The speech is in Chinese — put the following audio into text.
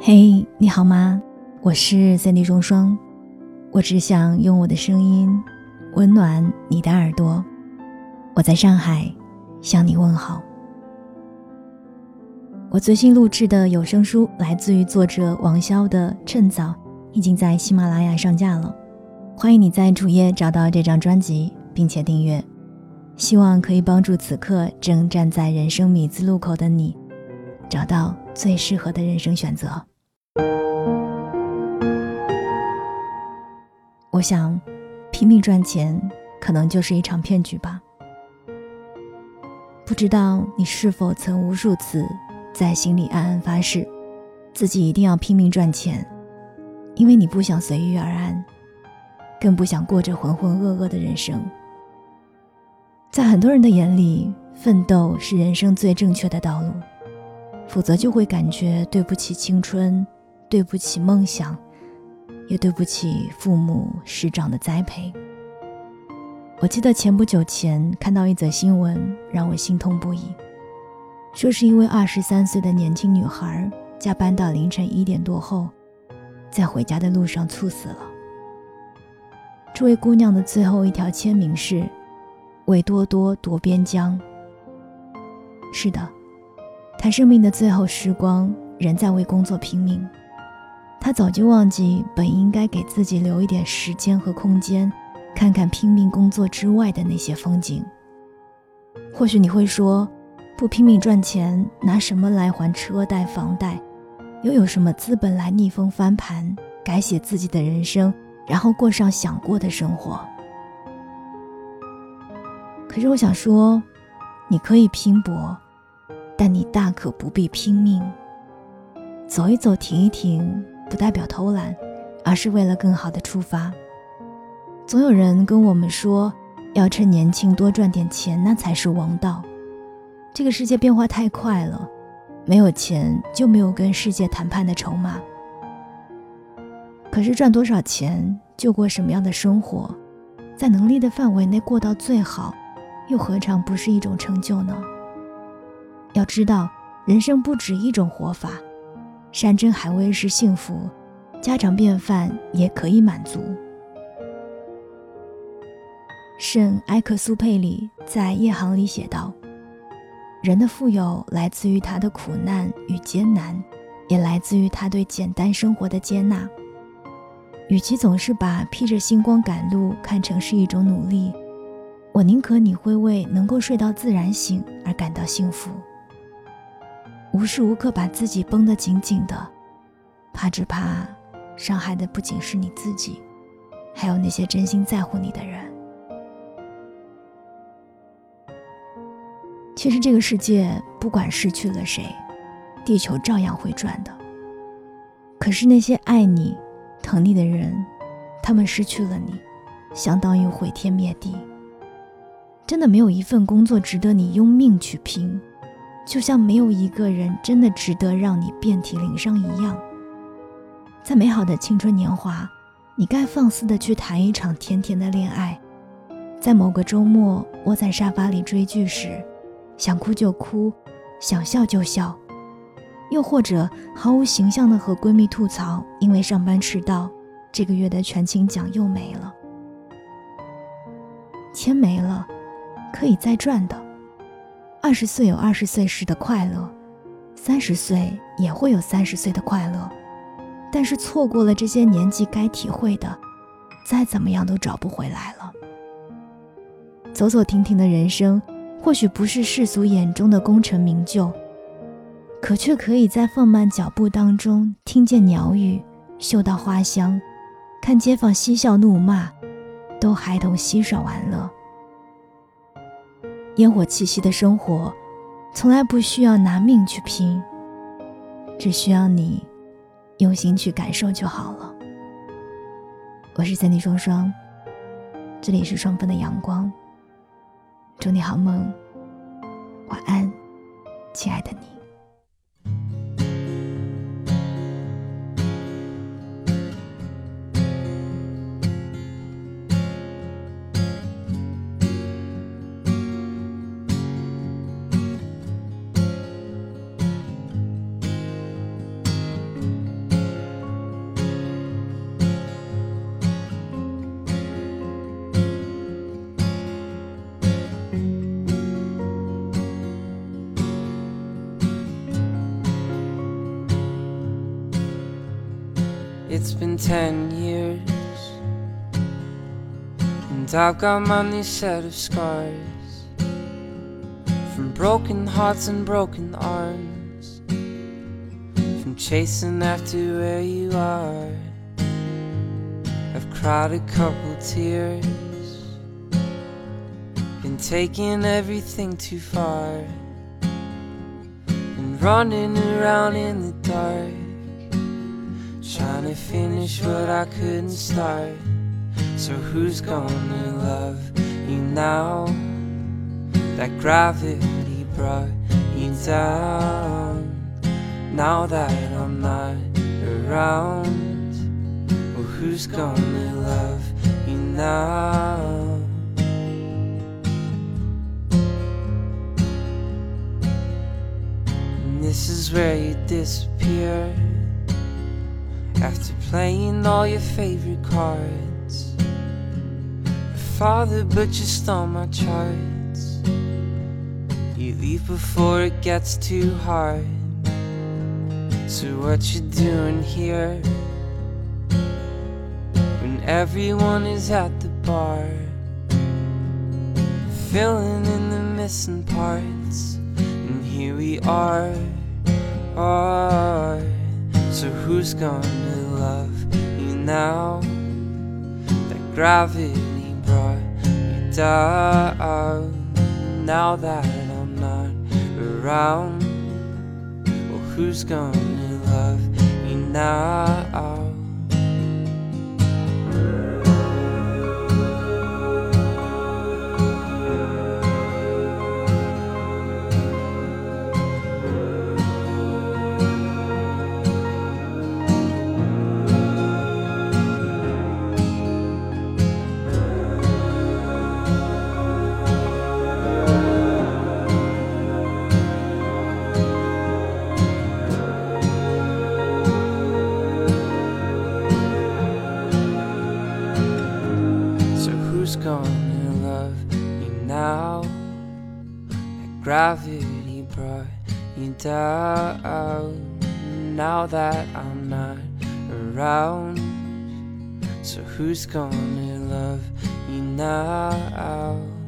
嘿，你好吗？我是三 D 双双，我只想用我的声音温暖你的耳朵。我在上海向你问好。我最新录制的有声书来自于作者王潇的《趁早》，已经在喜马拉雅上架了。欢迎你在主页找到这张专辑，并且订阅，希望可以帮助此刻正站在人生米字路口的你，找到最适合的人生选择。我想，拼命赚钱可能就是一场骗局吧。不知道你是否曾无数次在心里暗暗发誓，自己一定要拼命赚钱，因为你不想随遇而安，更不想过着浑浑噩噩的人生。在很多人的眼里，奋斗是人生最正确的道路，否则就会感觉对不起青春，对不起梦想。也对不起父母师长的栽培。我记得前不久前看到一则新闻，让我心痛不已。说是一位二十三岁的年轻女孩，加班到凌晨一点多后，在回家的路上猝死了。这位姑娘的最后一条签名是：“为多多夺边疆。”是的，他生命的最后时光，仍在为工作拼命。他早就忘记本应该给自己留一点时间和空间，看看拼命工作之外的那些风景。或许你会说，不拼命赚钱，拿什么来还车贷房贷？又有什么资本来逆风翻盘，改写自己的人生，然后过上想过的生活？可是我想说，你可以拼搏，但你大可不必拼命。走一走，停一停。不代表偷懒，而是为了更好的出发。总有人跟我们说，要趁年轻多赚点钱，那才是王道。这个世界变化太快了，没有钱就没有跟世界谈判的筹码。可是赚多少钱就过什么样的生活，在能力的范围内过到最好，又何尝不是一种成就呢？要知道，人生不止一种活法。山珍海味是幸福，家常便饭也可以满足。圣埃克苏佩里在《夜航》里写道：“人的富有来自于他的苦难与艰难，也来自于他对简单生活的接纳。与其总是把披着星光赶路看成是一种努力，我宁可你会为能够睡到自然醒而感到幸福。”无时无刻把自己绷得紧紧的，怕只怕伤害的不仅是你自己，还有那些真心在乎你的人。其实这个世界不管失去了谁，地球照样会转的。可是那些爱你、疼你的人，他们失去了你，相当于毁天灭地。真的没有一份工作值得你用命去拼。就像没有一个人真的值得让你遍体鳞伤一样。在美好的青春年华，你该放肆的去谈一场甜甜的恋爱。在某个周末窝在沙发里追剧时，想哭就哭，想笑就笑。又或者毫无形象的和闺蜜吐槽，因为上班迟到，这个月的全勤奖又没了。钱没了，可以再赚的。二十岁有二十岁时的快乐，三十岁也会有三十岁的快乐，但是错过了这些年纪该体会的，再怎么样都找不回来了。走走停停的人生，或许不是世俗眼中的功成名就，可却可以在放慢脚步当中听见鸟语，嗅到花香，看街坊嬉笑怒骂，都孩童嬉耍玩乐。烟火气息的生活，从来不需要拿命去拼，只需要你用心去感受就好了。我是三弟双双，这里是双份的阳光。祝你好梦，晚安，亲爱的你。It's been ten years, and I've got my new set of scars from broken hearts and broken arms, from chasing after where you are. I've cried a couple tears, been taking everything too far, and running around in the dark, trying to finish what I couldn't start. So who's gonna love you now? That gravity brought you down. Now that I'm not around, well, who's gonna love you now? This is where you disappear after playing all your favorite cards. Father, but you stole my charts. You leave before it gets too hard. So what you doing here? When everyone is at the bar, filling in the missing parts, and here we are. are. Who's gonna love you now? That gravity brought you down. Now that I'm not around, well, who's gonna love you now? Gravity brought you down. Now that I'm not around. So who's gonna love you now?